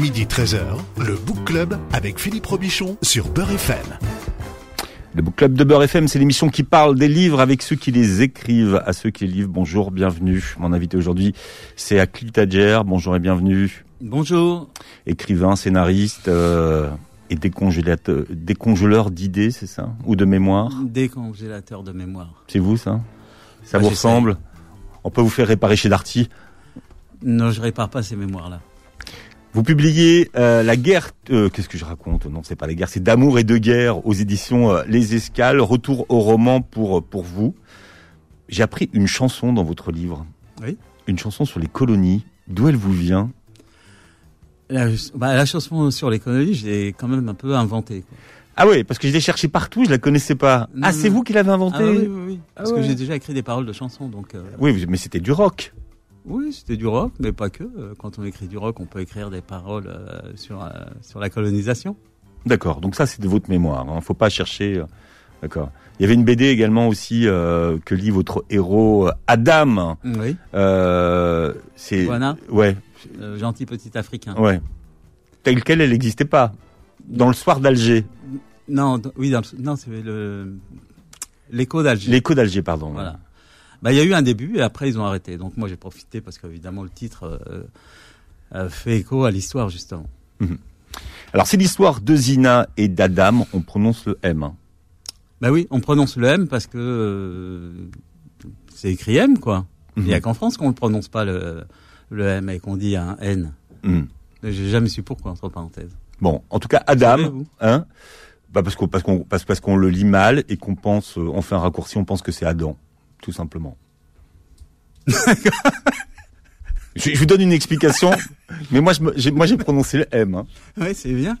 Midi 13h, le Book Club avec Philippe Robichon sur Beurre FM. Le Book Club de Beurre FM, c'est l'émission qui parle des livres avec ceux qui les écrivent. À ceux qui les livrent, bonjour, bienvenue. Mon invité aujourd'hui, c'est Akli Tadjer. Bonjour et bienvenue. Bonjour. Écrivain, scénariste euh, et décongélateur, décongeleur d'idées, c'est ça? Ou de mémoire? Décongélateur de mémoire. C'est vous ça? Ça Bah, vous ressemble? On peut vous faire réparer chez Darty? Non, je répare pas ces mémoires-là. Vous publiez euh, La guerre, euh, qu'est-ce que je raconte? Non, c'est pas la guerre, c'est d'amour et de guerre aux éditions euh, Les Escales. Retour au roman pour pour vous. J'ai appris une chanson dans votre livre. Oui. Une chanson sur les colonies. D'où elle vous vient? La, bah, la chanson sur l'économie, je l'ai quand même un peu inventée. quoi. Ah oui, parce que je l'ai cherché partout, je la connaissais pas. Non, ah, c'est vous qui l'avez inventé Ah oui, oui, oui. Ah Parce ouais. que j'ai déjà écrit des paroles de chansons, donc Oui, mais c'était du rock. Oui, c'était du rock, mais pas que. Euh, Quand on écrit du rock, on peut écrire des paroles euh, sur euh, sur la colonisation. D'accord. Donc ça, c'est de votre mémoire. Hein. Faut pas chercher. D'accord. Il y avait une BD également aussi euh, que lit votre héros Adam. Oui. C'est Voilà. ouais, gentil petit Africain. ouais. Telle quelle, elle n'existait pas. Dans le soir d'Alger, Non, oui, dans le- non, c'est le l'écho d'Alger. l'écho d'Alger, pardon. Voilà. Bah, il y a eu un début et après ils ont arrêté. Donc moi j'ai profité parce qu'évidemment le titre euh, euh, fait écho à l'histoire justement. Alors c'est l'histoire de Zina et d'Adam. On prononce le M. hein. Bah oui, on prononce le M parce que euh, c'est écrit M quoi. Il y a Mhm. qu'en France qu'on ne prononce pas le, le M et qu'on dit un N. Mhm. J'ai jamais su pourquoi entre parenthèses. Bon, en tout cas, Adam, hein, bah parce qu'on parce qu'on parce, parce qu'on le lit mal et qu'on pense, on fait un raccourci, on pense que c'est Adam, tout simplement. je, je vous donne une explication, mais moi je j'ai moi j'ai prononcé le M. Hein. Oui, c'est bien.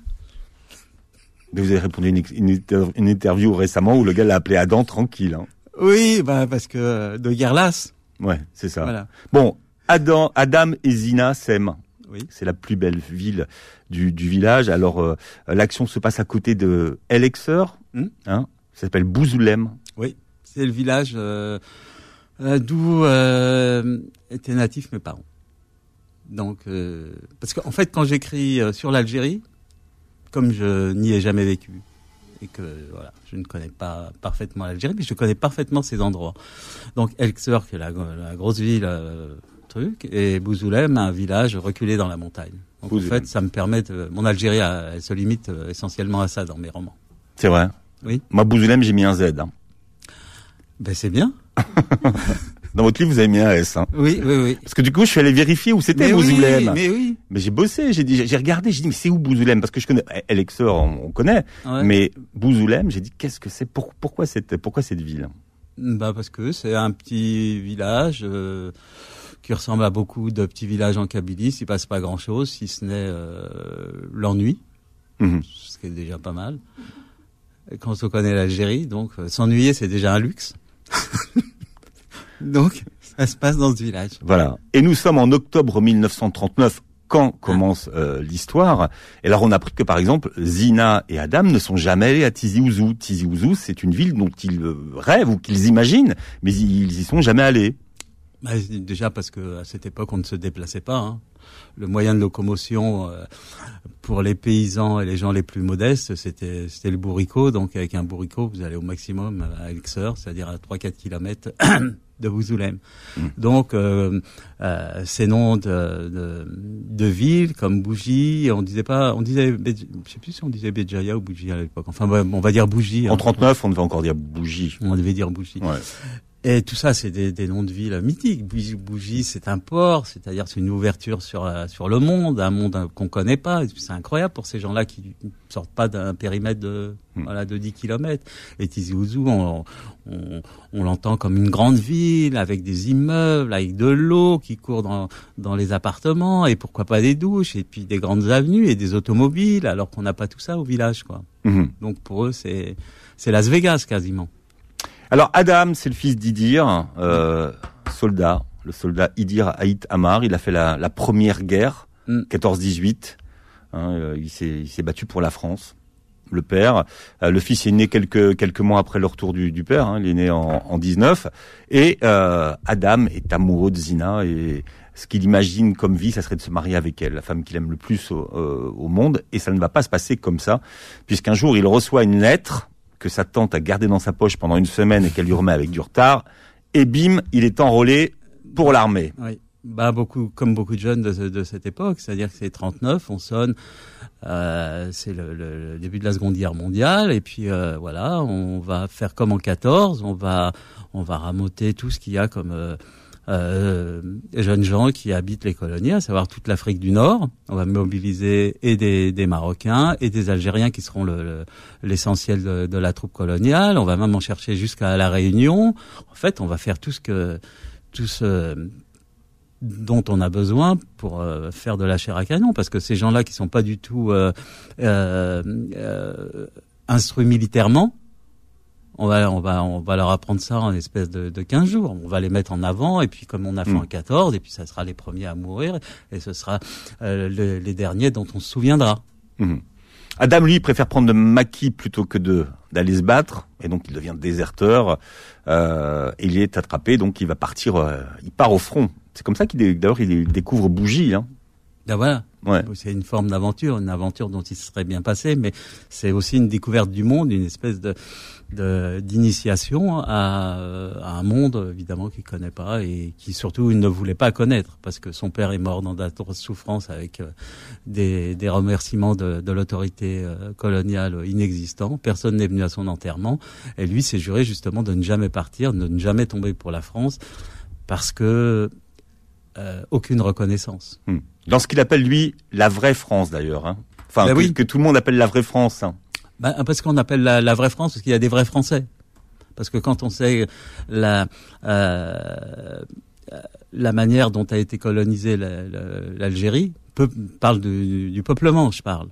Mais vous avez répondu à une, interview récemment où le gars l'a appelé Adam tranquille. Hein. Oui, bah parce que euh, de guerre lasse. Ouais, c'est ça. Voilà. Bon, Adam, Adam et Zina s'aiment. Oui. C'est la plus belle ville du, du village. Alors, euh, l'action se passe à côté de El Exer, Hmm. hein, ça s'appelle Bouzoulem. C'est le village euh, euh, d'où euh, étaient natifs mes parents. Donc, parce qu'en fait, quand j'écris sur l'Algérie, comme je n'y ai jamais vécu et que voilà, je ne connais pas parfaitement l'Algérie, mais je connais parfaitement ces endroits. Donc, Elxer, qui est la, la grosse ville, euh, truc, et Bouzoulem, un village reculé dans la montagne. Donc, en fait, ça me permet de, mon Algérie, elle, elle se limite essentiellement à ça dans mes romans. C'est vrai? Oui. Moi, Bouzoulem, j'ai mis un Z. hein. Ben, c'est bien. Dans votre livre, vous avez mis un S. Hein. Oui, oui, oui. Parce que du coup, je suis allé vérifier où c'était oui, Bouzoulem. mais oui. Mais j'ai bossé, j'ai dit, j'ai regardé, j'ai dit, mais c'est où Bouzoulem Parce que je connais El Exer, on, on connaît, Ouais. mais Bouzoulem, j'ai dit, qu'est-ce que c'est? Pour, Pourquoi cette, pourquoi cette ville? Bah parce que c'est un petit village euh, qui ressemble à beaucoup de petits villages en Kabylie. Il se passe pas grand-chose, si ce n'est euh, l'ennui, Mhm. ce qui est déjà pas mal. Quand on connaît l'Algérie, donc euh, s'ennuyer c'est déjà un luxe. donc ça se passe dans ce village. Voilà. Et nous sommes en octobre 1939 quand commence euh, l'histoire. Et alors on a appris que par exemple Zina et Adam ne sont jamais allés à Tizi Ouzou. Tizi Ouzou, c'est une ville dont ils euh, rêvent ou qu'ils imaginent, mais ils y sont jamais allés. Bah, déjà parce que à cette époque on ne se déplaçait pas. hein. Le moyen de locomotion euh, pour les paysans et les gens les plus modestes, c'était c'était le bourricot. Donc avec un bourricot, vous allez au maximum à Elxer, c'est-à-dire à 3-4 kilomètres de Bouzoulem. Donc euh, euh, ces noms de, de, de villes comme Bougie, on disait pas, on disait, je sais plus si on disait Béjaïa ou Bougie à l'époque. Enfin on va dire Bougie. En hein. 39, on devait encore dire bougie. On devait dire Bougie. Ouais. Et tout ça, c'est des, des noms de villes mythiques. Bougie, Bougie, c'est un port, c'est-à-dire c'est une ouverture sur sur le monde, un monde qu'on connaît pas. C'est incroyable pour ces gens-là qui sortent pas d'un périmètre de Hmm. voilà de 10 kilomètres. Et Tizi Ouzou, on, on, on l'entend comme une grande ville avec des immeubles, avec de l'eau qui court dans dans les appartements et pourquoi pas des douches et puis des grandes avenues et des automobiles, alors qu'on n'a pas tout ça au village, quoi. Mhm. Donc pour eux, c'est c'est Las Vegas quasiment. Alors Adam, c'est le fils d'Idir, euh, soldat, le soldat Idir Haït Amar. Il a fait la, la première guerre, Mm. 14-18. Hein, euh, il s'est il s'est battu pour la France. Le père, Euh, le fils est né quelques quelques mois après le retour du, du père. hein, il est né en, en 19. Et euh, Adam est amoureux de Zina et ce qu'il imagine comme vie, ça serait de se marier avec elle, la femme qu'il aime le plus au, euh, au monde, et ça ne va pas se passer comme ça, puisqu'un jour il reçoit une lettre que sa tante a gardée dans sa poche pendant une semaine et qu'elle lui remet avec du retard, et bim, il est enrôlé pour l'armée. Oui. Bah beaucoup, comme beaucoup de jeunes de, de cette époque, c'est-à-dire que c'est 39, on sonne, euh, c'est le, le, début de la Seconde Guerre mondiale, et puis euh, voilà, on va faire comme en 14, on va on va ramoter tout ce qu'il y a comme euh, euh, jeunes gens qui habitent les colonies, à savoir toute l'Afrique du Nord. On va mobiliser et des, des Marocains et des Algériens qui seront l'essentiel le, de, de, la troupe coloniale. On va même en chercher jusqu'à la Réunion. En fait, on va faire tout ce que tout ce dont on a besoin pour euh, faire de la chair à canon, parce que ces gens-là qui sont pas du tout euh, euh, euh instruits militairement, on va, on va, on va leur apprendre ça en espèce de, de 15 jours. On va les mettre en avant, et puis comme on a fait mmh. en 14, et puis ça sera les premiers à mourir, et ce sera euh, le, les derniers dont on se souviendra. Mmh. Adam, lui, préfère prendre de maquis plutôt que de d'aller se battre, et donc il devient déserteur. Euh, il est attrapé, donc il va partir. Euh, il part au front. C'est comme ça qu'il d'ailleurs il découvre Bougie. Hein. Ben voilà. Ouais. C'est une forme d'aventure, une aventure dont il se serait bien passé, mais c'est aussi une découverte du monde, une espèce de d'initiation à, à, un monde évidemment qu'il connaît pas et qui surtout il ne voulait pas connaître parce que son père est mort dans d'atroces souffrances avec euh, des, des, remerciements de, de l'autorité euh, coloniale inexistants. Personne n'est venu à son enterrement et lui s'est juré justement de ne jamais partir, de ne jamais tomber pour la France parce que euh, aucune reconnaissance. Hmm. Dans ce qu'il appelle lui la vraie France d'ailleurs. Hein. Enfin, ben que, oui. que, tout le monde appelle la vraie France. Hein. Ben, parce qu'on appelle la, la, vraie France parce qu'il y a des vrais Français. Parce que quand on sait la euh, la manière dont a été colonisée l'Algérie, parle du, du, peuplement, je parle.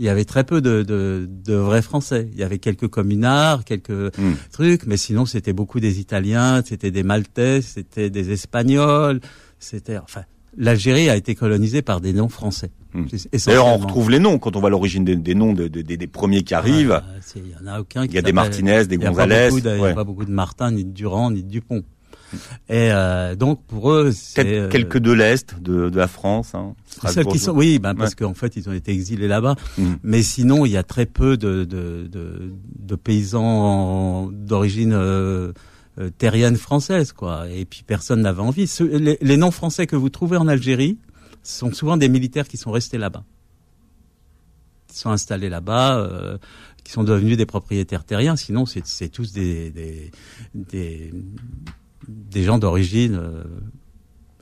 Il y avait très peu de, de, de, vrais Français. Il y avait quelques communards, quelques Hmm. mm. trucs, mais sinon c'était beaucoup des Italiens, c'était des Maltais, c'était des Espagnols, c'était enfin l'Algérie a été colonisée par des noms français. Mmh. D'ailleurs, on retrouve les noms quand on voit l'origine des, des, noms de, de, des, des premiers qui arrivent. Il ah, y en a aucun. Il y a des Martinez, des Gonzalez. Il n'y a, ouais. pas beaucoup de Martin, ni de Durand, ni de Dupont. Et euh, donc pour eux, c'est euh, quelques de l'est de, de, la France. Hein, qui sont, oui, ben, parce ouais. qu'en fait ils ont été exilés là-bas. Mmh. Mais sinon, il y a très peu de, de, de, de paysans d'origine euh, terrienne française, quoi. Et puis personne n'avait envie. Ce, les, les, noms français que vous trouvez en Algérie sont souvent des militaires qui sont restés là-bas, qui sont installés là-bas, euh, qui sont devenus des propriétaires terriens. Sinon, c'est tous des des, des, des gens d'origine euh,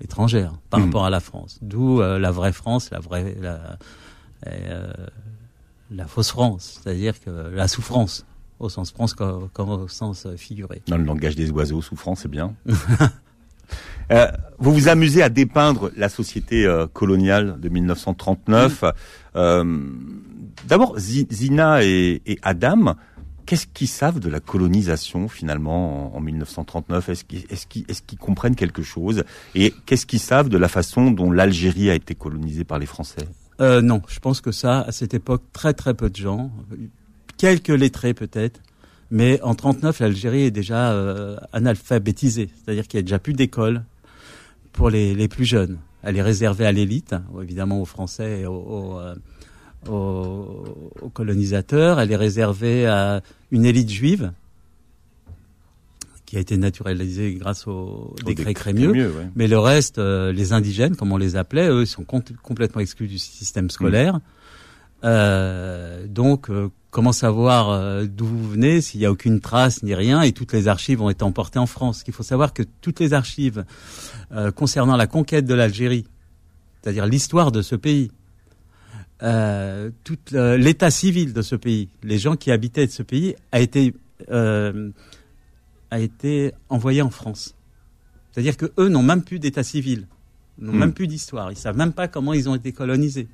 étrangère par mmh. rapport à la France. D'où euh, la vraie France, la vraie la, euh, la fausse France, c'est-à-dire que la souffrance au sens France comme, comme, au sens figuré. Dans le langage des oiseaux, souffrance, c'est bien. euh, vous vous amusez à dépeindre la société euh, coloniale de 1939. Mmh. Euh, D'abord, Zina et, et Adam, qu'est-ce qu'ils savent de la colonisation finalement en, en 1939 Est-ce qu'ils est qu est qu comprennent quelque chose? Et qu'est-ce qu'ils savent de la façon dont l'Algérie a été colonisée par les Français? Euh, Non, je pense que ça, à cette époque, très très peu de gens quelques lettrés peut-être, mais en 39, l'Algérie est déjà euh, analphabétisée, c'est-à-dire qu'il n'y a déjà plus d'école pour les, les, plus jeunes. Elle est réservée à l'élite, évidemment aux Français et aux, aux, euh, aux, aux, colonisateurs. Elle est réservée à une élite juive qui a été naturalisée grâce au, décret Crémieux. Crémieux ouais. Mais le reste, euh, les indigènes, comme on les appelait, eux, sont complètement exclus du système scolaire. Mmh. Euh, donc, euh, comment savoir euh, d'où vous venez s'il n'y a aucune trace ni rien et toutes les archives ont été emportées en France? Il faut savoir que toutes les archives euh, concernant la conquête de l'Algérie, c'est-à-dire l'histoire de ce pays, euh, tout l'état civil de ce pays, les gens qui habitaient ce pays, a été a été envoyé en France. C'est-à-dire que eux n'ont même plus d'état civil, n'ont mmh. même plus d'histoire. Ils savent même pas comment ils ont été colonisés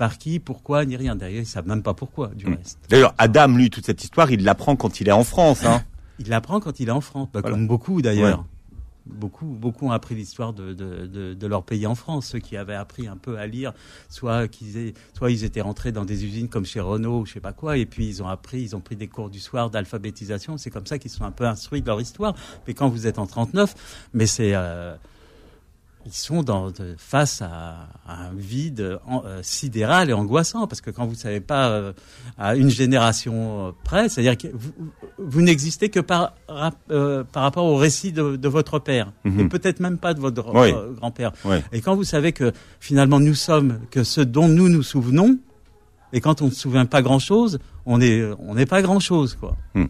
par qui, pourquoi, ni rien. D'ailleurs, ils savent même pas pourquoi, du mmh. reste. D'ailleurs, Adam, lui, toute cette histoire, il l'apprend quand il est en France. Hein. il l'apprend quand il est en France, bah, voilà. comme beaucoup d'ailleurs. Ouais. Beaucoup, beaucoup ont appris l'histoire de, de, de, de, leur pays en France. Ceux qui avaient appris un peu à lire, soit qu'ils soit ils étaient rentrés dans des usines comme chez Renault, ou je sais pas quoi, et puis ils ont appris, ils ont pris des cours du soir d'alphabétisation. C'est comme ça qu'ils sont un peu instruits de leur histoire. Mais quand vous êtes en 39, mais c'est euh, ils sont dans, face à, un vide euh, sidéral et angoissant parce que quand vous savez pas euh, à une génération euh, près, c'est-à-dire que vous, vous n'existez que par par rapport au récit de, de votre père mhm. et peut-être même pas de votre grand-père. Et quand vous savez que finalement nous sommes que ce dont nous nous souvenons et quand on ne se souvient pas grand-chose, on n'est pas grand-chose quoi. Hmm.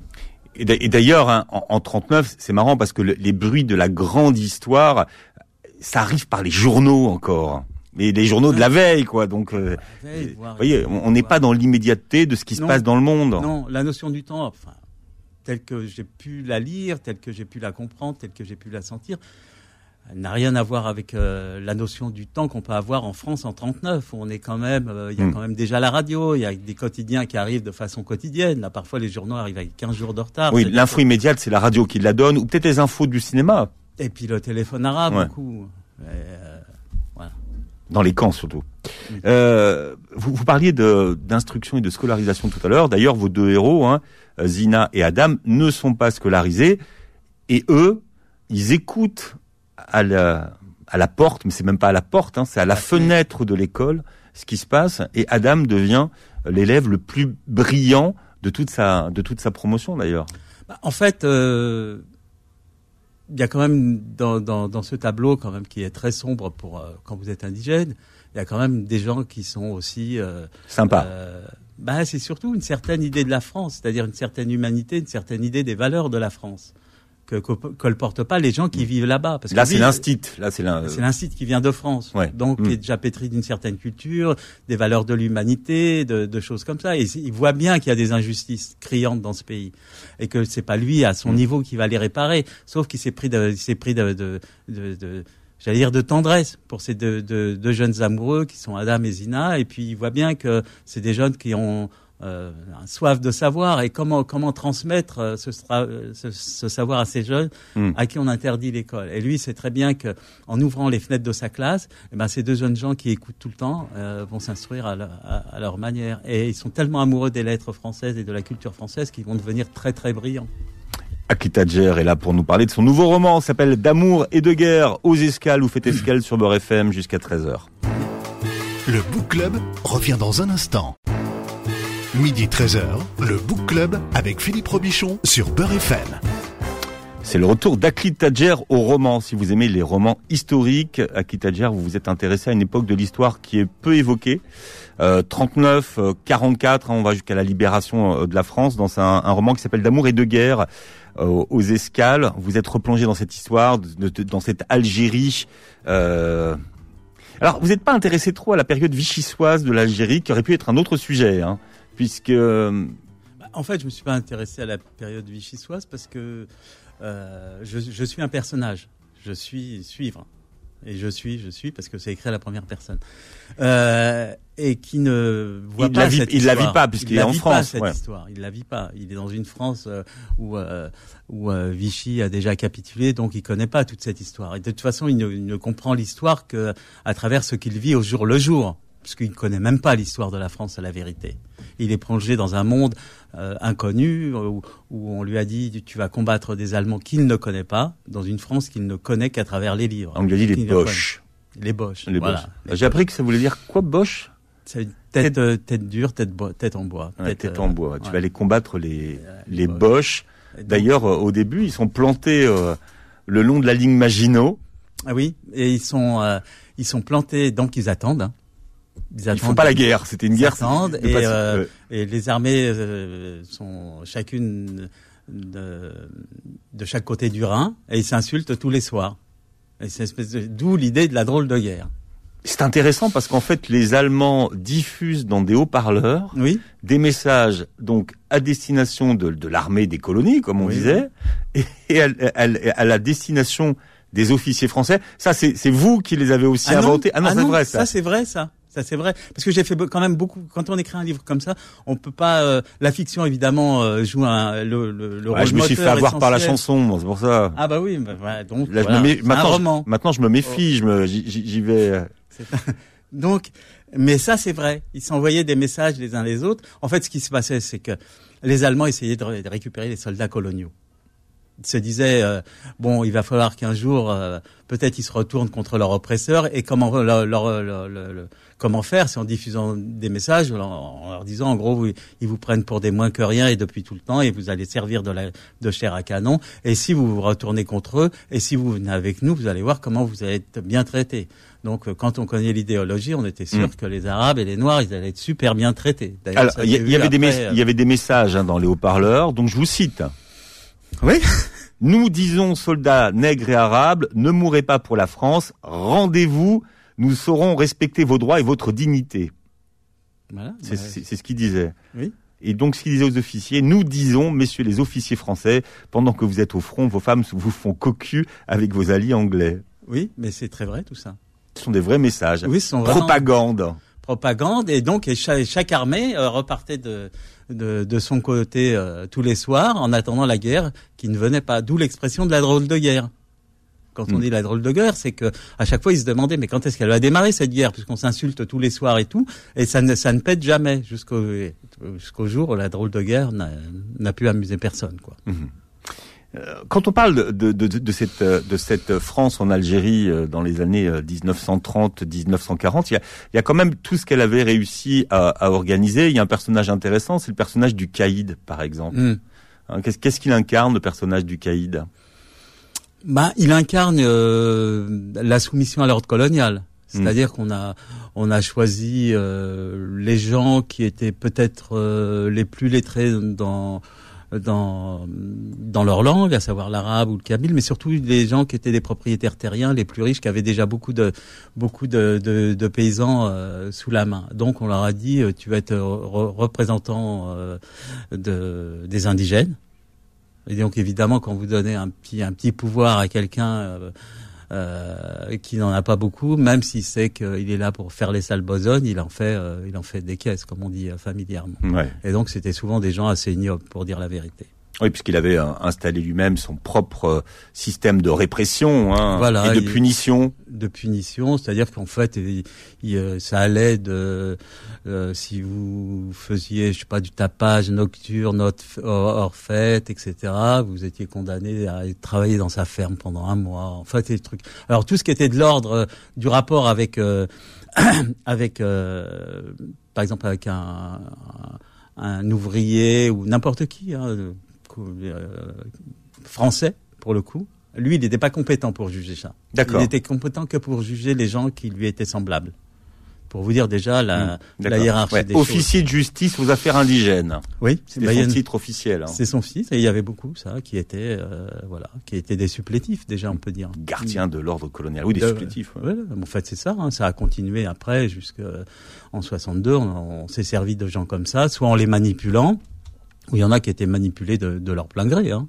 Et d'ailleurs, hein, en, en 39, c'est marrant parce que les bruits de la grande histoire ça arrive par les journaux encore. Mais les journaux de la veille, quoi. Donc, euh, vous voyez, on n'est pas dans l'immédiateté de ce qui se passe dans le monde. Non, la notion du temps, enfin, telle que j'ai pu la lire, telle que j'ai pu la comprendre, telle que j'ai pu la sentir, n'a rien à voir avec euh, la notion du temps qu'on peut avoir en France en 39. On est quand même, euh, il y a hmm. quand même déjà la radio, il y a des quotidiens qui arrivent de façon quotidienne. Là, parfois, les journaux arrivent avec 15 jours de retard. Oui, l'info immédiate, c'est la radio qui la donne, ou peut-être les infos du cinéma. Et puis le téléphone arabe, beaucoup. Euh, Dans les camps surtout. Euh, vous, vous, parliez d'instruction et de scolarisation tout à l'heure. D'ailleurs, vos deux héros, hein, Zina et Adam, ne sont pas scolarisés. Et eux, ils écoutent à la, à la porte, mais c'est même pas à la porte, hein, c'est à la fenêtre de l'école ce qui se passe. Et Adam devient l'élève le plus brillant de toute sa, de toute sa promotion d'ailleurs. Bah, en fait, euh, il y a quand même dans, dans, dans, ce tableau quand même qui est très sombre pour euh, quand vous êtes indigène, il y a quand même des gens qui sont aussi euh, sympas. Euh, bah, c'est surtout une certaine idée de la France, c'est-à-dire une certaine humanité, une certaine idée des valeurs de la France que colportent pas les gens qui mm. vivent là-bas. Parce là, c'est l'instit. Là, c'est l'instit qui vient de France. Donc, mm. qui est déjà pétri d'une certaine culture, des valeurs de l'humanité, de, de, choses comme ça. Et il voit bien qu'il y a des injustices criantes dans ce pays et que c'est pas lui à son mm. niveau qui va les réparer. Sauf qu'il s'est pris de, s'est pris de, de, de j'allais dire de tendresse pour ces deux, deux, deux, jeunes amoureux qui sont Adam et Zina. Et puis il voit bien que c'est des jeunes qui ont euh, soif de savoir et comment comment transmettre euh, ce, ce, savoir à ces jeunes hmm. à qui on interdit l'école. Et lui, c'est très bien que en ouvrant les fenêtres de sa classe, eh ben, ces deux jeunes gens qui écoutent tout le temps euh, vont s'instruire à, à, leur manière. Et ils sont tellement amoureux des lettres françaises et de la culture française qu'ils vont devenir très très brillants. Akita Djer est là pour nous parler de son nouveau roman, s'appelle D'amour et de guerre aux escales ou faites escale sur Beurre FM jusqu'à 13h. Le Book Club revient dans un instant. Midi 13h, le Book Club avec Philippe Robichon sur Beurre FM. C'est le retour d'Akli Tadjer au roman. Si vous aimez les romans historiques, Akli Tadjer, vous vous êtes intéressé à une époque de l'histoire qui est peu évoquée. Euh, 39, 44, euh, hein, on va jusqu'à la libération euh, de la France dans un, roman qui s'appelle D'amour et de guerre euh, aux escales. Vous êtes replongé dans cette histoire, dans cette Algérie. Euh... Alors, vous n'êtes pas intéressé trop à la période vichysoise de l'Algérie, qui aurait pu être un autre sujet. Hein puisque bah, en fait, je me suis pas intéressé à la période vichysoise parce que euh, je, je, suis un personnage. Je suis suivre. Et je suis, je suis, parce que c'est écrit à la première personne. Euh, et qui ne voit il pas la cette Il la vit pas, puisqu'il est en France. Pas, cette histoire. Il la vit pas. Il est dans une France euh, où, où Vichy a déjà capitulé, donc il connaît pas toute cette histoire. Et de toute façon, il ne, il ne comprend l'histoire que à travers ce qu'il vit au jour le jour puisqu'il ne connaît même pas l'histoire de la France à la vérité. Il est plongé dans un monde euh, inconnu où, on lui a dit tu vas combattre des Allemands qu'il ne connaît pas, dans une France qu'il ne connaît qu'à travers les livres. On lui a dit les Boches. Les Boches. J'ai appris que ça voulait dire quoi Boche C'est tête, euh, tête, dure, tête, tête en bois. tête, en bois. Tu vas aller combattre les, les, Boches. D'ailleurs, euh, au début, ils sont plantés le long de la ligne Maginot. Ah oui, et ils sont, ils sont plantés, donc ils attendent. Hein. Ils, font pas la guerre, c'était une guerre. Et, euh, et, les armées euh, sont chacune de, de, chaque côté du Rhin et ils s'insultent tous les soirs. Et c'est d'où l'idée de la drôle de guerre. C'est intéressant parce qu'en fait, les Allemands diffusent dans des haut-parleurs oui. des messages donc à destination de, de l'armée des colonies, comme on disait, et, à, la destination des officiers français. Ça, c'est vous qui les avez aussi ah inventés. Ah non, ah c'est vrai ça. Ça, c'est vrai ça. Ça c'est vrai parce que j'ai fait quand même beaucoup. Quand on écrit un livre comme ça, on peut pas. Euh, la fiction évidemment euh, joue un, le, le, le ouais, Je me suis fait avoir par la chanson, c'est pour ça. Ah bah oui, bah, donc Là, voilà, je me maintenant, je, maintenant je me méfie, je me j'y vais. Donc, mais ça c'est vrai. Ils s'envoyaient des messages les uns les autres. En fait, ce qui se passait, c'est que les Allemands essayaient de, récupérer les soldats coloniaux se disaient euh, bon, il va falloir qu'un jour, euh, peut-être, ils se retournent contre leur oppresseur. Et comment leur, leur- leur- leur- comment faire C'est en diffusant des messages, en, en leur disant en gros, vous- ils vous prennent pour des moins que rien et depuis tout le temps, et vous allez servir de, la, de chair à canon. Et si vous vous retournez contre eux, et si vous venez avec nous, vous allez voir comment vous allez être bien traités. Donc, euh, quand on connaît l'idéologie, on était sûr Mm. que les Arabes et les Noirs, ils allaient être super bien traités. Alors, y, y avait après, euh, il y avait des messages hein, dans les haut-parleurs, donc je vous cite. Oui. Nous disons, soldats nègres et arabes, ne mourrez pas pour la France, rendez-vous, nous saurons respecter vos droits et votre dignité. Voilà, C'est bah, c'est- ce qu'il disait. Oui. Et donc, ce qu'il disait aux officiers, nous disons, messieurs les officiers français, pendant que vous êtes au front, vos femmes vous font cocu avec vos alliés anglais. Oui, mais c'est très vrai tout ça. Ce sont des vrais messages. Oui, ce sont vraiment Propagande. propagande et donc et chaque, chaque armée euh, repartait de, de de son côté euh, tous les soirs en attendant la guerre qui ne venait pas. D'où l'expression de la drôle de guerre. Quand on Hmm. dit la drôle de guerre, c'est que à chaque fois ils se demandaient mais quand est-ce qu'elle va démarrer cette guerre? Puisqu'on s'insulte tous les soirs et tout et ça ne ça ne pète jamais jusqu'au jusqu'au jour où la drôle de guerre n'a pu amuser personne quoi. Euh, Quand on parle de, de, cette, euh, de cette France en Algérie euh, dans les années 1930-1940, il y a, il y a quand même tout ce qu'elle avait réussi à, à organiser. Il y a un personnage intéressant, c'est le personnage du caïd, par exemple. Hmm. Hein, Qu'est-ce qu'est-ce qu'il incarne, le personnage du caïd? Bah, il incarne euh, la soumission à l'ordre colonial. C'est-à-dire qu'on a on a choisi euh, les gens qui étaient peut-être euh, les plus lettrés dans dans dans leur langue, à savoir l'arabe ou le kabyle, mais surtout les gens qui étaient des propriétaires terriens, les plus riches, qui avaient déjà beaucoup de beaucoup de, de, de paysans euh, sous la main. Donc on leur a dit euh, tu vas être re- représentant euh, de des indigènes. Et donc évidemment, quand vous donnez un petit un petit pouvoir à quelqu'un euh, euh, qui n'en a pas beaucoup, même s'il sait qu'il est là pour faire les sales besognes, il en fait euh, il en fait des caisses, comme on dit familièrement. Ouais. Et donc c'était souvent des gens assez ignobles, pour dire la vérité. Oui, puisqu'il avait euh, installé lui-même son propre euh, système de répression hein, Voilà, et de punition. de punition, c'est-à-dire qu'en fait, il- il, euh, ça allait de euh, si vous faisiez, je sais pas, du tapage nocturne hors, fête, etc. Vous étiez condamné à travailler dans sa ferme pendant un mois. En fait, des trucs. Alors tout ce qui était de l'ordre euh, du rapport avec euh, avec euh, par exemple avec un, un ouvrier ou n'importe qui, hein, euh, français pour le coup. Lui, il n'était pas compétent pour juger ça. Il D'accord. n'était compétent que pour juger les gens qui lui étaient semblables. Pour vous dire déjà la, la D'accord. hiérarchie Ouais, des choses. Officier de justice aux affaires indigènes. Oui, bah, il a son titre officiel. hein. c'est son fils et il y avait beaucoup ça qui étaient euh, voilà, qui étaient des supplétifs déjà on peut dire. Gardien de l'ordre colonial. Oui, des De- supplétifs. ouais. Ouais, en fait, c'est ça. hein, ça a continué après, jusqu'en 62. On, on s'est servi de gens comme ça, soit en les manipulant, ou il y en a qui étaient manipulés de, de leur plein gré, hein,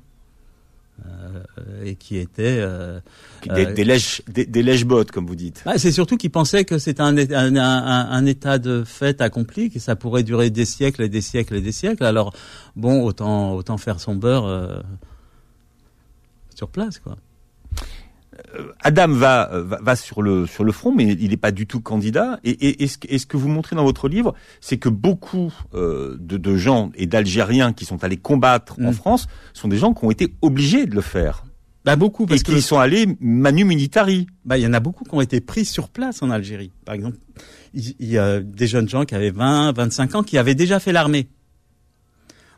euh, et qui étaient. euh, Des, euh, des lèches, des, des lèches-bottes, comme vous dites. bah, c'est surtout qu'ils pensaient que c'était un, un, un- un état de fait accompli, que ça pourrait durer des siècles et des siècles et des siècles. Alors, bon, autant, autant faire son beurre euh, sur place, quoi. Adam va, euh, va, va sur le sur le front, mais il n'est pas du tout candidat. Et, et, et ce, que- et ce que vous montrez dans votre livre, c'est que beaucoup euh, de, de gens et d'Algériens qui sont allés combattre en Mm. France sont des gens qui ont été obligés de le faire Bah, beaucoup, parce que qui sont allés manu militari. Bah, il y en a beaucoup qui ont été pris sur place en Algérie. Par exemple, il il y a des jeunes gens qui avaient 20, 25 ans qui avaient déjà fait l'armée.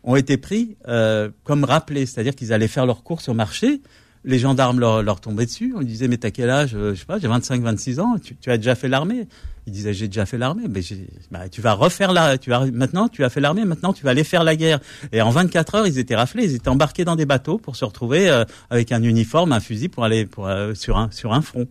Ont été pris euh, comme rappelés, c'est-à-dire qu'ils allaient faire leurs courses au marché. Les gendarmes leur, leur tombaient dessus. On lui disait, mais t'as quel âge? Euh, Je sais pas, j'ai 25, 26 ans. Tu, tu as déjà fait l'armée? Il disait, j'ai déjà fait l'armée. Mais bah, tu vas refaire la, tu vas maintenant, tu as fait l'armée. Maintenant, tu vas aller faire la guerre. Et en 24 heures, ils étaient raflés. Ils étaient embarqués dans des bateaux pour se retrouver euh, avec un uniforme, un fusil pour aller pour, euh, sur un sur un front.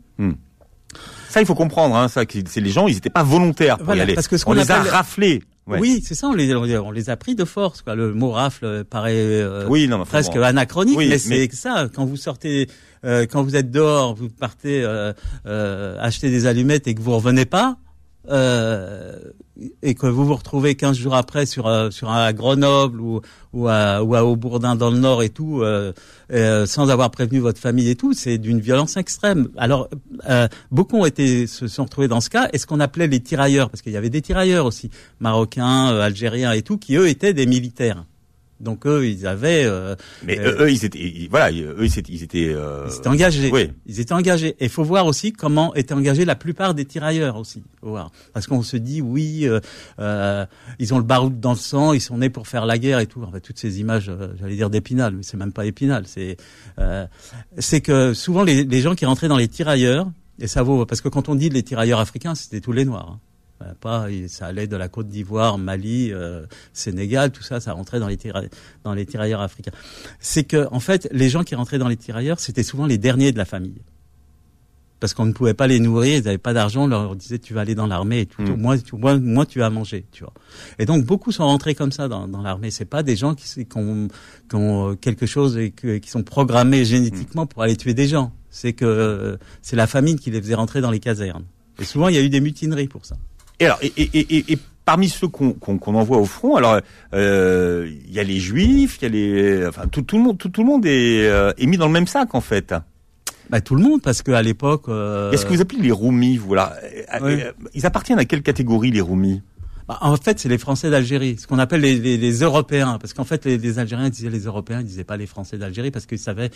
Ça, il faut comprendre. Hein, ça, que c'est les gens, ils n'étaient pas volontaires pour y aller. parce que ce on qu'on les a raflés. Ouais. Oui, c'est ça, on les, on les a pris de force. Quoi. Le mot rafle paraît euh, Oui, non, presque anachronique, Oui, mais, mais- c'est ça. Quand vous sortez, euh, quand vous êtes dehors, vous partez euh, euh, acheter des allumettes et que vous revenez pas, euh, et que vous vous retrouvez 15 jours après sur euh, sur un Grenoble ou ou à, ou à Aubourdin dans le Nord et tout, euh, euh, sans avoir prévenu votre famille et tout, c'est d'une violence extrême. Alors euh, beaucoup ont été se sont retrouvés dans ce cas, et ce qu'on appelait les tirailleurs, parce qu'il y avait des tirailleurs aussi, marocains, euh, algériens et tout, qui eux étaient des militaires Donc eux, ils avaient. Euh, mais eux, ils étaient, voilà, eux, ils étaient, ils étaient, euh, ils étaient engagés. Oui. Ils étaient engagés. Et il faut voir aussi comment étaient engagés la plupart des tirailleurs aussi. Faut voir. Parce qu'on se dit, oui, euh, ils ont le baroud dans le sang, ils sont nés pour faire la guerre et tout. En fait, toutes ces images, j'allais dire d'épinal, mais c'est même pas épinal. C'est, c'est que souvent les, les gens qui rentraient dans les tirailleurs, et ça vaut parce que quand on dit les tirailleurs africains, c'était tous les noirs. Hein. Euh, pas, ça allait de la Côte d'Ivoire, Mali, euh, Sénégal, tout ça, ça rentrait dans les, tirailleurs, dans les tirailleurs africains. C'est que, en fait, les gens qui rentraient dans les tirailleurs, c'était souvent les derniers de la famille. Parce qu'on ne pouvait pas les nourrir, ils n'avaient pas d'argent, on leur disait tu vas aller dans l'armée, et tout, mm. moins, tu, moins, tu vas manger, tu vois. Et donc beaucoup sont rentrés comme ça dans, dans l'armée. C'est pas des gens qui, qui, ont, qui ont quelque chose et qui sont programmés génétiquement pour aller tuer des gens. C'est que c'est la famine qui les faisait rentrer dans les casernes. Et souvent il y a eu des mutineries pour ça. Et alors, et, et, et, parmi ceux qu'on envoie au front, alors euh, il y a les juifs, il y a les, enfin tout, tout le monde, tout, tout le monde est, euh, est mis dans le même sac en fait. Bah, tout le monde, parce qu'à l'époque. Euh... Est-ce que vous appelez les Roumis, voilà Ils appartiennent à quelle catégorie les Roumis? Bah, en fait, c'est les Français d'Algérie, ce qu'on appelle les, les, les, Européens, parce qu'en fait, les, les, Algériens disaient les Européens, ils disaient pas les Français d'Algérie, parce qu'ils savaient,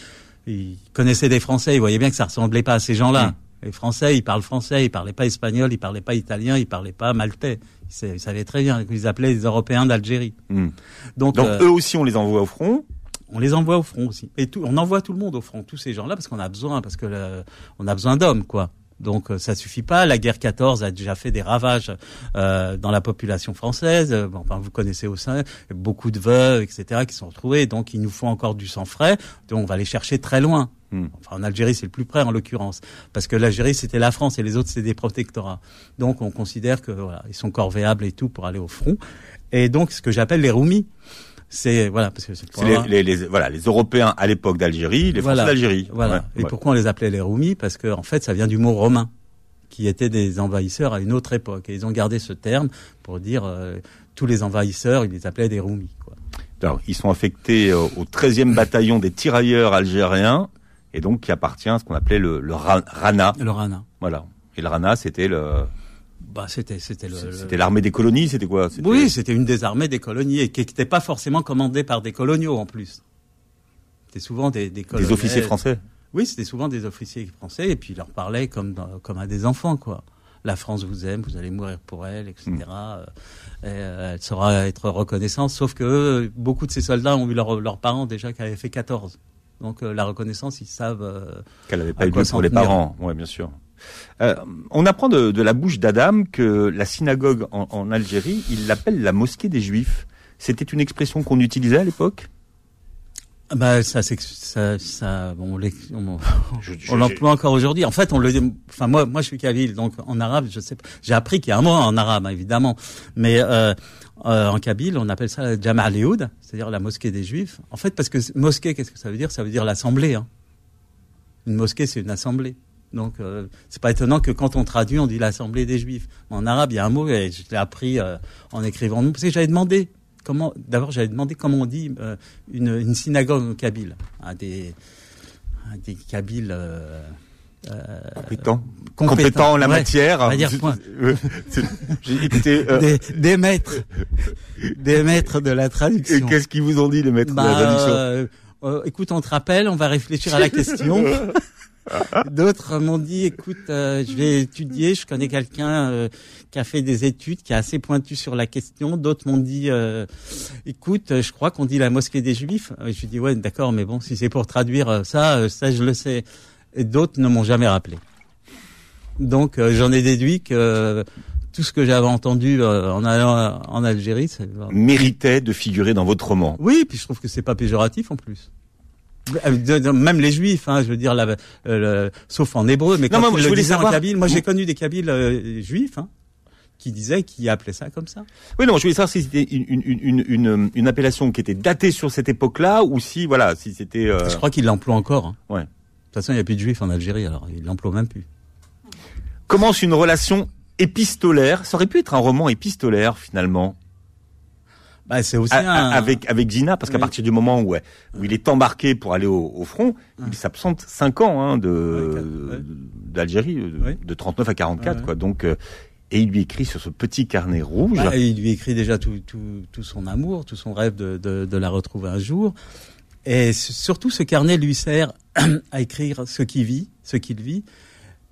ils connaissaient des Français, ils voyaient bien que ça ressemblait pas à ces gens-là. Mmh. Les Français, ils parlent français, ils parlaient pas espagnol, ils parlaient pas italien, ils parlaient pas maltais. Ils, savaient très bien qu'ils appelaient les Européens d'Algérie. Hmm. Donc, euh, eux aussi, on les envoie au front? On les envoie au front aussi. Et tout, on envoie tout le monde au front, tous ces gens-là, parce qu'on a besoin, parce que on a besoin d'hommes, quoi. Donc euh, ça suffit pas. La guerre 14 a déjà fait des ravages euh, dans la population française. Bon, enfin, vous connaissez au sein beaucoup de veuves, etc., qui sont retrouvés. Donc il nous faut encore du sang frais. Donc on va les chercher très loin. Hmm. Enfin, en Algérie, c'est le plus près en l'occurrence, parce que l'Algérie c'était la France et les autres c'est des protectorats. Donc on considère que voilà, ils sont corvéables et tout pour aller au front. Et donc ce que j'appelle les roumis, c'est voilà parce que c'est les, les, voilà les Européens à l'époque d'Algérie, les Français d'Algérie. Voilà. et pourquoi on les appelait les roumis? Parce que en fait, ça vient du mot romain, qui étaient des envahisseurs à une autre époque. Et ils ont gardé ce terme pour dire euh, tous les envahisseurs, ils les appelaient des roumis. Quoi. Alors, ils sont affectés au 13e bataillon des tirailleurs algériens et donc qui appartient à ce qu'on appelait le, le Rana. Le Rana. Voilà. Et le Rana, c'était le. Bah, c'était c'était c'était l'armée des colonies, c'était quoi? Oui, c'était une des armées des colonies et qui n'était pas forcément commandée par des coloniaux en plus. C'était souvent des des, des officiers français. Oui, c'était souvent des officiers français et puis ils leur parlaient comme comme à des enfants quoi. La France vous aime, vous allez mourir pour elle, etc. Hmm. Euh, euh, elle saura être reconnaissante. Sauf que beaucoup de ces soldats ont eu leurs parents déjà qui avaient fait 14. Donc euh, la reconnaissance, ils savent euh, qu'elle n'avait pas eu lieu pour les parents. Oui, bien sûr. Euh, on apprend de, de la bouche d'Adam que la synagogue en, en Algérie, il l'appelle la mosquée des Juifs. C'était une expression qu'on utilisait à l'époque? Bah ça ça, ça bon on, on l'emploie encore aujourd'hui. En fait, on le enfin moi moi je suis kabyle donc en arabe, je sais pas. J'ai appris qu'il y a un mot en arabe évidemment, mais euh, euh, en kabyle, on appelle ça Jama' c'est-à-dire la mosquée des juifs. En fait parce que mosquée qu'est-ce que ça veut dire? Ça veut dire l'assemblée hein. Une mosquée c'est une assemblée. Donc euh, c'est pas étonnant que quand on traduit, on dit l'assemblée des juifs. En arabe, il y a un mot et je l'ai appris euh, en écrivant parce que j'avais demandé comment D'abord, j'avais demandé comment on dit euh, une, une, synagogue kabyle à des, à des kabyles. Euh, euh, compétents. Compétents en la matière. Dire point. écouté, des, des, maîtres, des maîtres de la traduction. Qu'est-ce qu'ils vous ont dit les maîtres de la bah, traduction Écoute, on te rappelle, on va réfléchir à la question. D'autres m'ont dit, écoute, euh, je vais étudier, je connais quelqu'un euh, qui a fait des études, qui est assez pointu sur la question. D'autres m'ont dit, euh, écoute, je crois qu'on dit la mosquée des juifs. je dis, ouais, d'accord, mais bon, si c'est pour traduire ça, ça je le sais. Et d'autres ne m'ont jamais rappelé. Donc j'en ai déduit que tout ce que j'avais entendu en allant en Algérie, ça méritait de figurer dans votre roman. Oui, puis je trouve que c'est pas péjoratif en plus. Euh, même les juifs, hein, je veux dire, la, euh, sauf en hébreu, mais quand non, le disaient en kabyle, moi j'ai connu des kabyles euh, juifs, hein, qui disaient, qui appelaient ça comme ça. Oui, non, je voulais savoir si c'était une, une, une, une, appellation qui était datée sur cette époque-là, ou si, voilà, si c'était... Je crois qu'ils l'emploient encore. Hein. Ouais. De toute façon, il n'y a plus de juifs en Algérie, alors ils l'emploient même plus. Commence une relation épistolaire. Ça aurait pu être un roman épistolaire, finalement. Bah, c'est aussi un... avec avec Gina parce qu'à partir du moment où où il est embarqué pour aller au, au front, il s'absente 5 ans hein, de d'Algérie de 39 à 44 quoi. Donc euh, et il lui écrit sur ce petit carnet rouge. Bah, il lui écrit déjà tout, tout, tout, son amour, tout son rêve de, de, de la retrouver un jour. Et surtout, ce carnet lui sert à écrire ce qu'il vit, ce qu'il vit,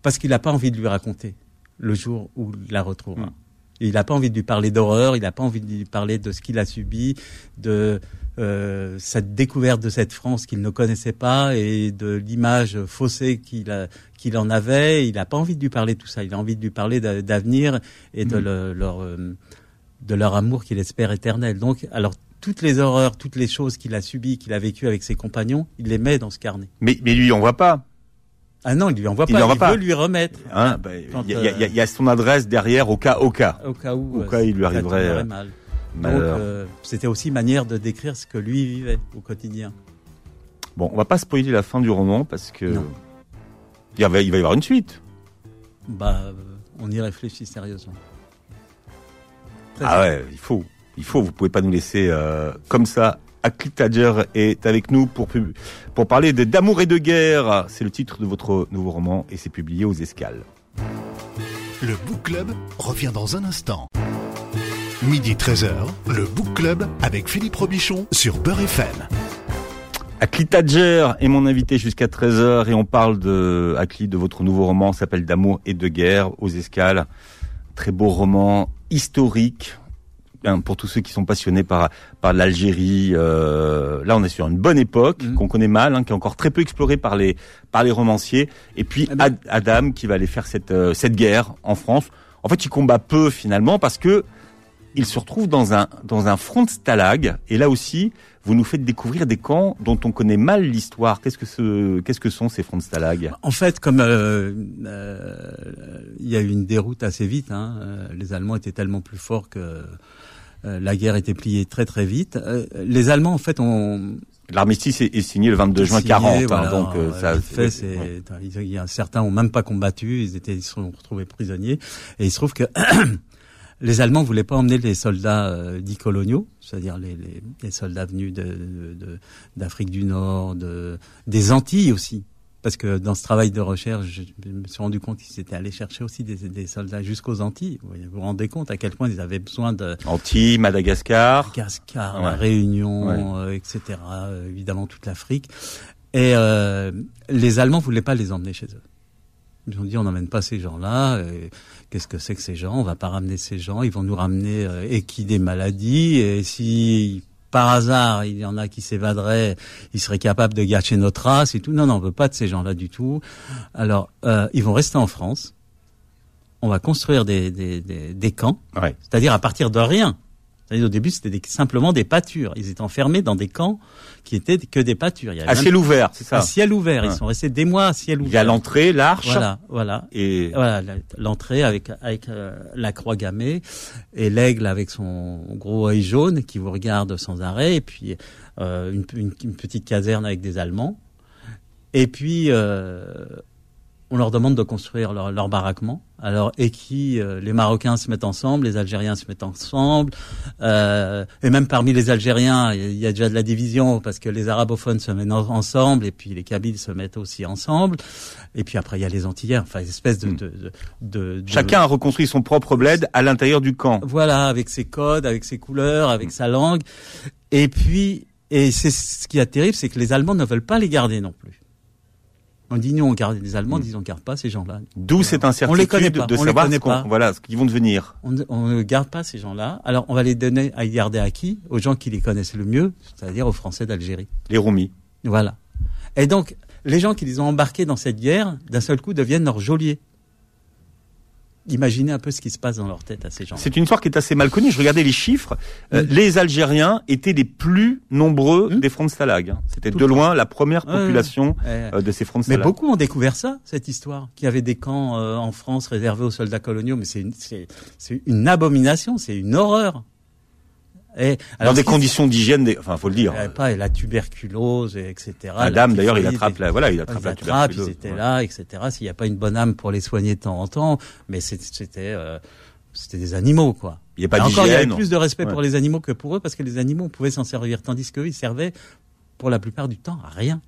parce qu'il n'a pas envie de lui raconter le jour où il la retrouvera. Mm. Il n'a pas envie de lui parler d'horreur, il n'a pas envie de lui parler de ce qu'il a subi, de euh, cette découverte de cette France qu'il ne connaissait pas et de l'image faussée qu'il qu'il en avait. Il n'a pas envie de lui parler de tout ça. Il a envie de lui parler d'avenir et de, mm. leur, euh, de leur amour qu'il espère éternel. Donc, alors toutes les horreurs, toutes les choses qu'il a subies, qu'il a vécues avec ses compagnons, il les met dans ce carnet. Mais, mais lui, on voit pas. Ah non, il lui envoie pas. Il, veut lui remettre. Hein, bah, il y, a, y, a son adresse derrière au cas, au cas. Au cas où. Au cas il lui arriverait. Euh, mal. Euh, c'était aussi manière de décrire ce que lui vivait au quotidien. Bon, on va pas spoiler la fin du roman parce que il va, il va y avoir une suite. Bah, euh, on y réfléchit sérieusement. ah ouais, il faut il faut, vous pouvez pas nous laisser euh, comme ça. Akli Tadjer est avec nous pour, pour parler d'amour et de guerre. C'est le titre de votre nouveau roman et c'est publié aux escales. Le Book Club revient dans un instant. Midi 13h, le Book Club avec Philippe Robichon sur Beurre FM. Akli Tadjer est mon invité jusqu'à 13h et on parle de Akli, de votre nouveau roman, s'appelle D'amour et de guerre aux escales. Très beau roman historique, pour tous ceux qui sont passionnés par par l'Algérie. Euh, là, on est sur une bonne époque mm. qu'on connaît mal, hein, qui est encore très peu explorée par les par les romanciers. Et puis eh ben Adam qui va aller faire cette euh, cette guerre en France. En fait, il combat peu finalement parce que il se retrouve dans un dans un front de stalag. Et là aussi, vous nous faites découvrir des camps dont on connaît mal l'histoire. Qu'est-ce que ce qu'est-ce que sont ces fronts de stalag? En fait, comme euh, il y a eu une déroute assez vite, hein, les Allemands étaient tellement plus forts que euh, la guerre était pliée très très vite. Euh, les Allemands, en fait, ont L'armistice est signé le 22 juin 40, hein, donc euh, ça. Fait, c'est, il y a certains ont même pas combattu, ils étaient, ils se sont retrouvés prisonniers, et il se trouve que les Allemands voulaient pas emmener les soldats dits coloniaux, c'est-à-dire les, les, les, soldats venus de, d'Afrique du Nord, de, des Antilles aussi, parce que dans ce travail de recherche, je me suis rendu compte qu'ils étaient allés chercher aussi des, des soldats jusqu'aux Antilles. Vous vous rendez compte à quel point ils avaient besoin de... Antilles, Madagascar. Madagascar, Réunion, euh, etc. Euh, évidemment toute l'Afrique. Et euh, les Allemands voulaient pas les emmener chez eux. Ils ont dit on n'emmène pas ces gens-là. Qu'est-ce que c'est que ces gens? On va pas ramener ces gens. Ils vont nous ramener et qui? Des maladies. Et si par hasard, il y en a qui s'évaderaient, ils seraient capables de gâcher notre race et tout. Non, non, on veut pas de ces gens-là du tout. Alors, euh, ils vont rester en France. On va construire des, des, des, des camps, c'est-à-dire à partir de rien au début, c'était simplement des pâtures. Ils étaient enfermés dans des camps qui étaient que des pâtures. Il y à ciel ouvert, c'est ça. À ciel ouvert. Ils sont restés des mois à ciel ouvert. Il y a l'entrée, l'arche. Voilà, voilà. Et voilà l'entrée avec avec euh, la croix gammée et l'aigle avec son gros œil jaune qui vous regarde sans arrêt. Et puis euh, une, une, petite caserne avec des Allemands. Et puis euh, on leur demande de construire leur, leur baraquement. Alors, et qui euh, les Marocains se mettent ensemble, les Algériens se mettent ensemble, euh, et même parmi les Algériens, il y a déjà de la division parce que les arabophones se mettent ensemble, et puis les Kabyles se mettent aussi ensemble, et puis après il y a les Antillais, enfin une espèce de, hmm. de, de, de, Chacun a reconstruit son propre bled à l'intérieur du camp. Voilà, avec ses codes, avec ses couleurs, avec sa langue, et puis et c'est ce qui est terrible, c'est que les Allemands ne veulent pas les garder non plus. On dit nous on garde les Allemands, mm. disent on garde pas ces gens-là. D'où cette incertitude on les connaît pas, de savoir ce voilà ce qu'ils vont devenir. On, ne garde pas ces gens-là. Alors on va les donner à y garder à qui? Aux gens qui les connaissent le mieux, c'est-à-dire aux Français d'Algérie. Les Roumis. Voilà. Et donc les gens qui les ont embarqués dans cette guerre, d'un seul coup deviennent leurs geôliers. Imaginez un peu ce qui se passe dans leur tête à ces gens. C'est une histoire qui est assez mal connue. Je regardais les chiffres. Euh, les Algériens étaient les plus nombreux hum. des fronts de Stalag. Hein. C'était de loin la première population euh, de ces fronts de Stalag. Mais beaucoup ont découvert ça, cette histoire, qu'il y avait des camps euh, en France réservés aux soldats coloniaux. Mais c'est une, une abomination, c'est une horreur. Et, dans des conditions d'hygiène, enfin, faut le dire. Pas la tuberculose, etc. Adam, d'ailleurs, il attrape la, voilà, il attrape la tuberculose. Ils étaient là, etc. S'il n'y a pas une bonne âme pour les soigner de temps en temps, mais c'était, euh, c'était des animaux, quoi. Il n'y a pas d'hygiène. Encore, il y avait plus de respect pour les animaux que pour eux, parce que les animaux, on pouvait s'en servir, tandis qu'eux, ils servaient, pour la plupart du temps, à rien.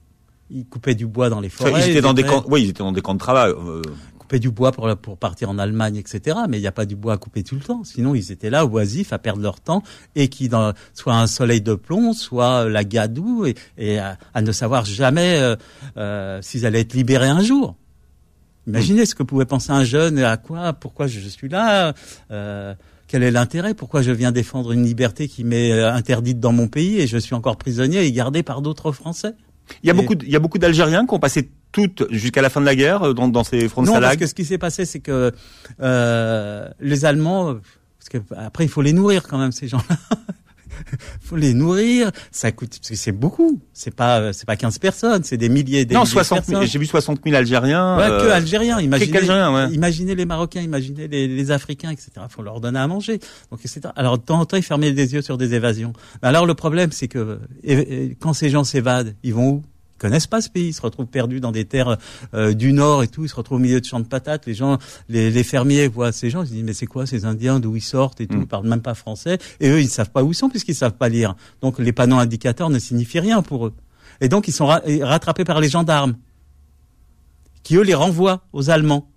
Ils coupaient du bois dans les forêts. Ils étaient dans des camps, oui, ils étaient dans des camps de travail. Euh, couper du bois pour, pour partir en Allemagne, etc. Mais il n'y a pas du bois à couper tout le temps. Sinon, ils étaient là, oisifs, à perdre leur temps, et qui, dans, soit un soleil de plomb, soit la gadoue, et, et à, ne savoir jamais euh, euh, s'ils allaient être libérés un jour. Imaginez ce que pouvait penser un jeune, à quoi, pourquoi je, suis là, euh, quel est l'intérêt, pourquoi je viens défendre une liberté qui m'est euh, interdite dans mon pays et je suis encore prisonnier et gardé par d'autres Français. Il y a beaucoup, il y a beaucoup d'Algériens qui ont passé toutes jusqu'à la fin de la guerre euh, dans, dans ces fronts de Non, parce que ce qui s'est passé, c'est que euh, les Allemands, parce que après il faut les nourrir quand même ces gens-là. faut les nourrir, ça coûte parce que c'est beaucoup. C'est pas c'est pas 15 personnes, c'est des milliers des Non, milliers 60 000, j'ai vu 60 000 Algériens. Ouais, que Algériens, imaginez Algériens, ouais. imaginez les Marocains, imaginez les, les Africains, etc. Faut leur donner à manger. Donc etc. Alors de temps en temps, ils fermaient les yeux sur des évasions. Mais alors le problème, c'est que quand ces gens s'évadent, ils vont où? Connaissent pas ce pays, ils se retrouvent perdus dans des terres euh, du nord et tout, ils se retrouvent au milieu de champs de patates, les gens, les, les fermiers voient ces gens, ils se disent mais c'est quoi ces Indiens, d'où ils sortent et tout, Mm. ils parlent même pas français, et eux ils savent pas où ils sont puisqu'ils savent pas lire. Donc les panneaux indicateurs ne signifient rien pour eux. Et donc ils sont ra- rattrapés par les gendarmes, qui eux les renvoient aux Allemands.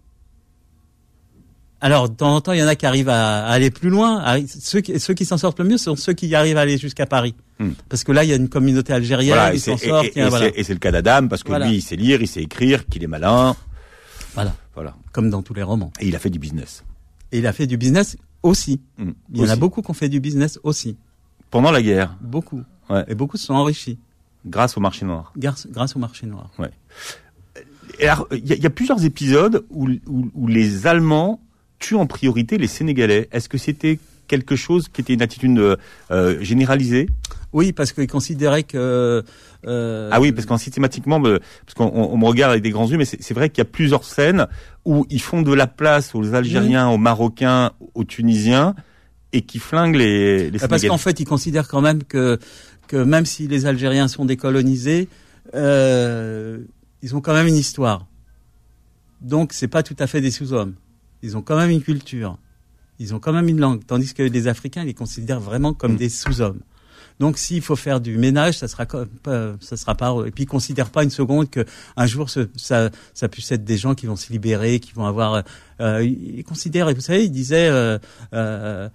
Alors, de temps en temps, il y en a qui arrivent à, à aller plus loin. À- ceux qui, ceux qui s'en sortent le mieux sont ceux qui arrivent à aller jusqu'à Paris. Hmm. Parce que là, il y a une communauté algérienne Voilà, qui s'en sort. et- tiens, et voilà. c'est- le cas d'Adam parce que Voilà. lui, il sait lire, il sait écrire, qu'il est malin. Voilà, Voilà. comme dans tous les romans. Et il a fait du business. Et il a fait du business aussi. Mm. Il y en a beaucoup qui ont fait du business aussi. Pendant la guerre, Beaucoup. Ouais. Et beaucoup se sont enrichis grâce au marché noir. grâce, grâce au marché noir. Alors, il y, a- il y a plusieurs épisodes où, où- où les Allemands tuent en priorité les Sénégalais? Est-ce que c'était quelque chose qui était une attitude euh, euh, généralisée? Oui, parce qu'ils considéraient que... euh, Ah oui, parce qu'en systématiquement, euh, parce qu'on on- on me regarde avec des grands yeux, mais c'est vrai qu'il y a plusieurs scènes où ils font de la place aux Algériens, aux Marocains, aux Tunisiens, et qui flinguent les, les Euh, Parce qu'en fait, ils considèrent quand même que, que même si les Algériens sont décolonisés, euh, ils ont quand même une histoire. Donc, c'est pas tout à fait des sous-hommes. Ils ont quand même une culture. Ils ont quand même une langue. Tandis que les Africains, ils les considèrent vraiment comme Mm. des sous-hommes. Donc, s'il faut faire du ménage, ça sera comme, ça sera pas. Et puis, ils considèrent pas une seconde que un jour, ce- ça, ça puisse être des gens qui vont se libérer, qui vont avoir. Euh, ils considèrent. Et vous savez, ils disaient. Euh, euh,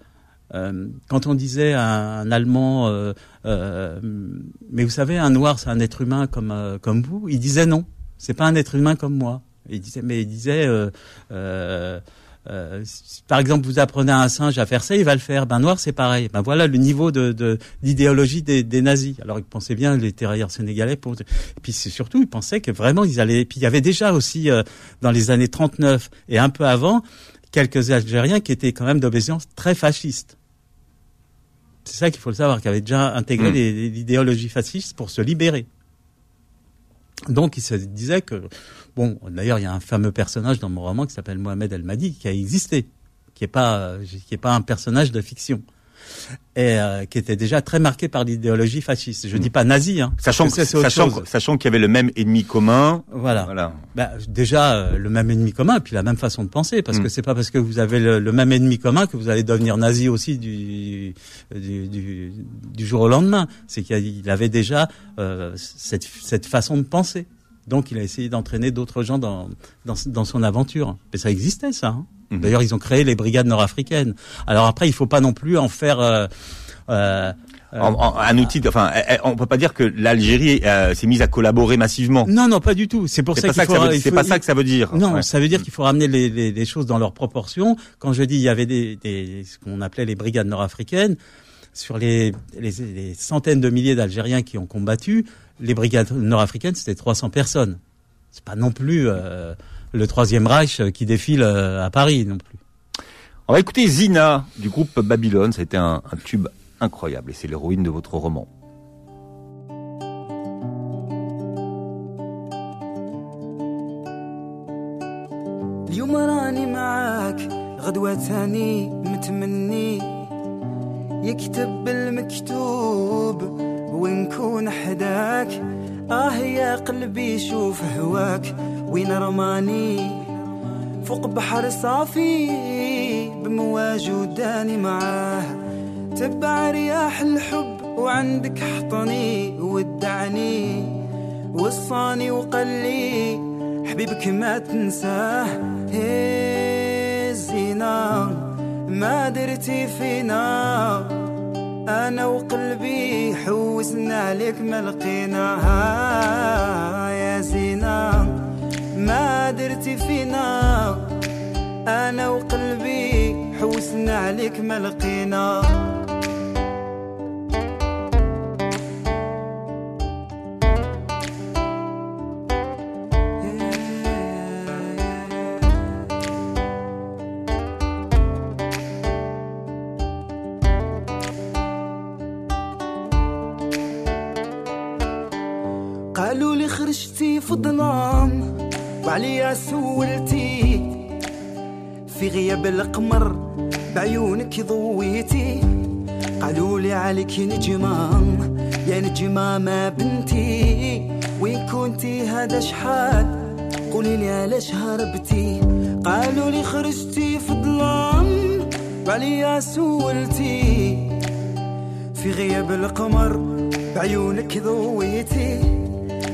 euh, quand on disait à un Allemand, euh, euh, mais vous savez, un Noir, c'est un être humain comme euh, comme vous, il disait non, c'est pas un être humain comme moi. Il disait, mais il disait, euh, euh, euh, si, par exemple, vous apprenez à un singe à faire ça, il va le faire. Ben noir, c'est pareil. Ben voilà le niveau de de- d'idéologie des, des nazis. Alors ils pensaient bien les terrailleurs sénégalais. Pour... Et puis c'est surtout, ils pensaient que vraiment ils allaient. Et puis il y avait déjà aussi euh, dans les années 39 et un peu avant quelques Algériens qui étaient quand même d'obéissance très fasciste. C'est ça qu'il faut le savoir, qui avaient déjà intégré Mm. l'idéologie fasciste pour se libérer. Donc il se disait que, bon, d'ailleurs il y a un fameux personnage dans mon roman qui s'appelle Mohamed El Mahdi qui a existé, qui est pas, qui est pas un personnage de fiction et euh, qui était déjà très marqué par l'idéologie fasciste. Je dis pas nazi, hein, Sachant, que sachant, sachant qu'il y avait le même ennemi commun. Voilà. Voilà. Bah, déjà euh, le même ennemi commun, puis la même façon de penser, parce Mm. que c'est pas parce que vous avez le, le même ennemi commun que vous allez devenir nazi aussi du du, du, du jour au lendemain. C'est qu'il avait déjà euh, cette, cette façon de penser. Donc il a essayé d'entraîner d'autres gens dans, dans dans son aventure. Mais ça existait ça. hein. Mhm. D'ailleurs ils ont créé les brigades nord-africaines. Alors après il faut pas non plus en faire euh, euh, En- en- un outil, de- enfin, eh, eh, on peut pas dire que l'Algérie euh, s'est mise à collaborer massivement. non non pas du tout. C'est pour ça qu'il ça que ça faut- c'est pas ça que ça veut dire. Non, Ouais. ça veut dire qu'il faut ramener les, les, les choses dans leurs proportions. Quand je dis il y avait des, des ce qu'on appelait les brigades nord-africaines, sur les, les, les centaines de milliers d'Algériens qui ont combattu, les brigades nord-africaines c'était 300 personnes. C'est pas non plus euh, le troisième Reich qui défile euh, à Paris non plus. On va écouter Zina du groupe Babylone. Ça a été un, un tube incroyable et c'est l'héroïne de votre roman. اليوم راني معاك غدوة تاني متمني يكتب المكتوب ونكون حداك آه يا قلبي شوف هواك وين رماني؟ فوق بحر صافي بمواج وداني معاه. تبع رياح الحب وعندك حطني ودعني. وصاني وقال لي حبيبك ما تنساه إيه الزينة ما درتي فينا. أنا وقلبي حوسنا عليك ما لقينا يا زينة. ما درتي فينا. أنا وقلبي حوسنا عليك ما لقينا. قالوا لي خرجتي في الظلام. وعليا سولتي. في غياب القمر بعيونك ضويتي. قالوا لي عليك نجمة يا نجمة ما بنتي. وين كنتي هذا شحال؟ قولي لي علاش هربتي؟ قالوا لي خرجتي في الظلام وعليا سولتي. في غياب القمر بعيونك ضويتي.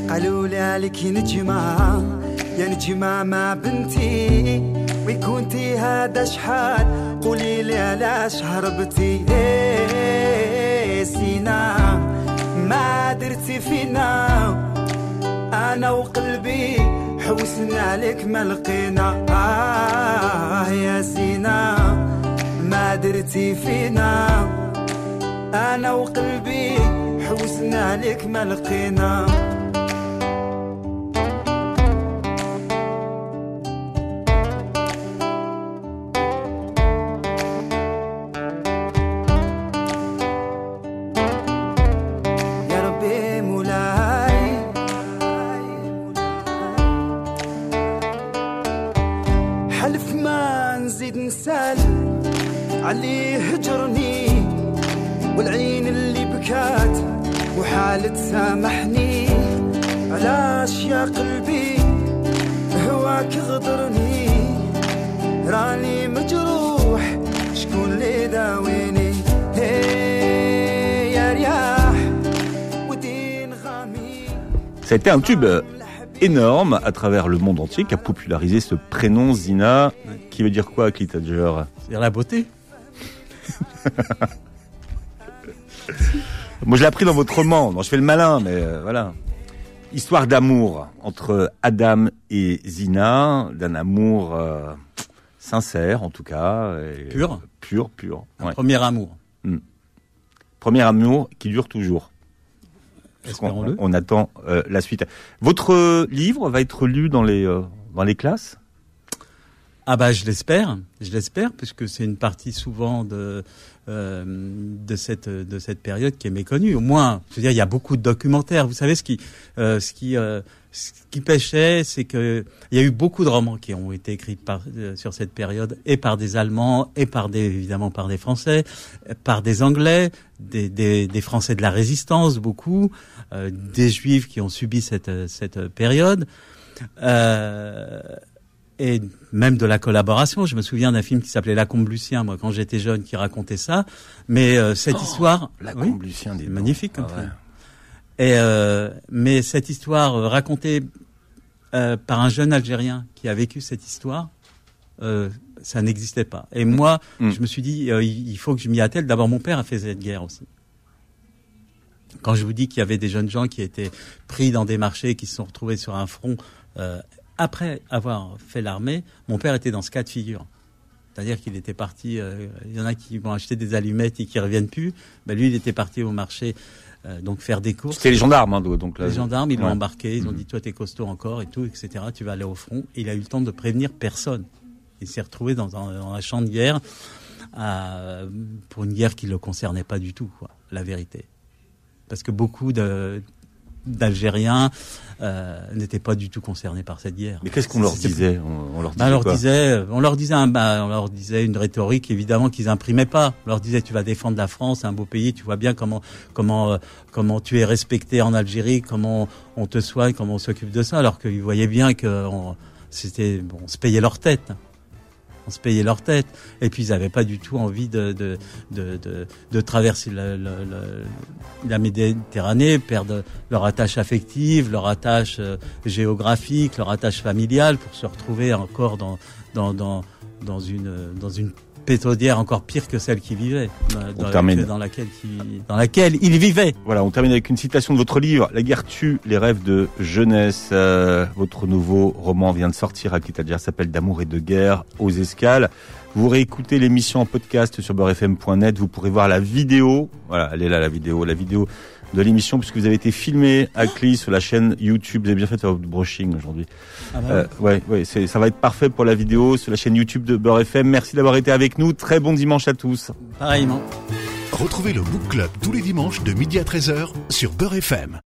قالوا لي عليك يا نجمة. يا نجمة ما بنتي وين كنتي هذا شحال؟ قولي لي علاش هربتي إيه سينا ما درتي فينا. أنا وقلبي حوسنا عليك ما لقينا. آه يا سينا ما درتي فينا. أنا وقلبي حوسنا عليك ما لقينا. عليه هجرني والعين اللي بكات وحالة سامحني علاش يا قلبي هواك غدرني راني مجروح شكون اللي داويني هي يا رياح ودين غامي Ça a été un tube euh, énorme à travers le monde entier qui a popularisé ce prénom Zina, qui veut dire quoi, Clit Tadger C'est la beauté. Moi, je l'ai appris dans votre roman. Non, je fais le malin, mais euh, voilà. Histoire d'amour entre Adam et Zina, d'un amour euh, sincère, en tout cas. et- Pur. Pur, pur. Un ouais. premier amour. Premier amour qui dure toujours. Espérons-le. On, on attend euh, la suite. Votre livre va être lu dans les dans les classes? Ah bah je l'espère, je l'espère, puisque c'est une partie souvent de euh, de cette de cette période qui est méconnue. Au moins, je veux dire, il y a beaucoup de documentaires. Vous savez ce qui euh, ce qui euh, ce qui pêchait, c'est que il y a eu beaucoup de romans qui ont été écrits par, euh, sur cette période, et par des Allemands, et par des évidemment par des Français, par des Anglais, des, des, des Français de la Résistance, beaucoup, euh, des Juifs qui ont subi cette cette période. Euh, et même de la collaboration. Je me souviens d'un film qui s'appelait La Combe Lucien, moi, quand j'étais jeune, qui racontait ça. Mais euh, cette histoire, La oui, Combe Lucien des magnifique comme Ah ouais. film. Et euh, mais cette histoire euh, racontée euh, par un jeune Algérien qui a vécu cette histoire, ça n'existait pas. Et moi, Mm. je me suis dit, il il faut que je m'y attelle. D'abord, mon père a fait cette guerre aussi. Quand je vous dis qu'il y avait des jeunes gens qui étaient pris dans des marchés, qui se sont retrouvés sur un front euh, après avoir fait l'armée, mon père était dans ce cas de figure. C'est-à-dire qu'il était parti, euh, il y en a qui vont acheter des allumettes et qui reviennent plus. Ben lui, il était parti au marché euh, donc faire des courses. C'était les gendarmes, hein, donc là. Les gendarmes, ils l'ont embarqué, ils ont Mhm. dit toi t'es costaud encore et tout, etc. Tu vas aller au front. Et il a eu le temps de prévenir personne. Il s'est retrouvé dans un, dans un champ de guerre à- pour une guerre qui ne le concernait pas du tout, quoi, la vérité. Parce que beaucoup de d'Algériens euh, n'étaient pas du tout concernés par cette guerre. Mais qu'est-ce qu'on leur disait on, on leur disait bah, on leur disait, on leur disait, un, bah, on leur disait une rhétorique évidemment qu'ils imprimaient pas. On leur disait, tu vas défendre la France, un beau pays, tu vois bien comment comment euh, comment tu es respecté en Algérie, comment on te soigne, comment on s'occupe de ça, alors qu'ils voyaient bien que c'était, bon, on se payait leur tête. On se payait leur tête. Et puis ils n'avaient pas du tout envie de de de, de, traverser la, Méditerranée, perdre leur attache affective, leur attache euh, géographique, leur attache familiale, pour se retrouver encore dans dans dans dans une dans une pétrolière encore pire que celle qui vivait, dans, laquelle, dans, laquelle dans laquelle il vivait. Voilà, on termine avec une citation de votre livre, La guerre tue les rêves de jeunesse. Euh, votre nouveau roman vient de sortir, à s'appelle D'amour et de guerre aux escales. Vous réécoutez l'émission en podcast sur beurrefm.net, vous pourrez voir la vidéo. Voilà, elle est là la vidéo, la vidéo de l'émission puisque vous avez été filmé à Cli sur la chaîne YouTube. Vous avez bien fait votre brushing aujourd'hui. Ah bah euh, ouais, ouais, c'est, ça va être parfait pour la vidéo sur la chaîne YouTube de Beurre FM. Merci d'avoir été avec nous. Très bon dimanche à tous. Pareillement. Retrouvez le Book Club tous les dimanches de midi à 13h sur Beurre FM.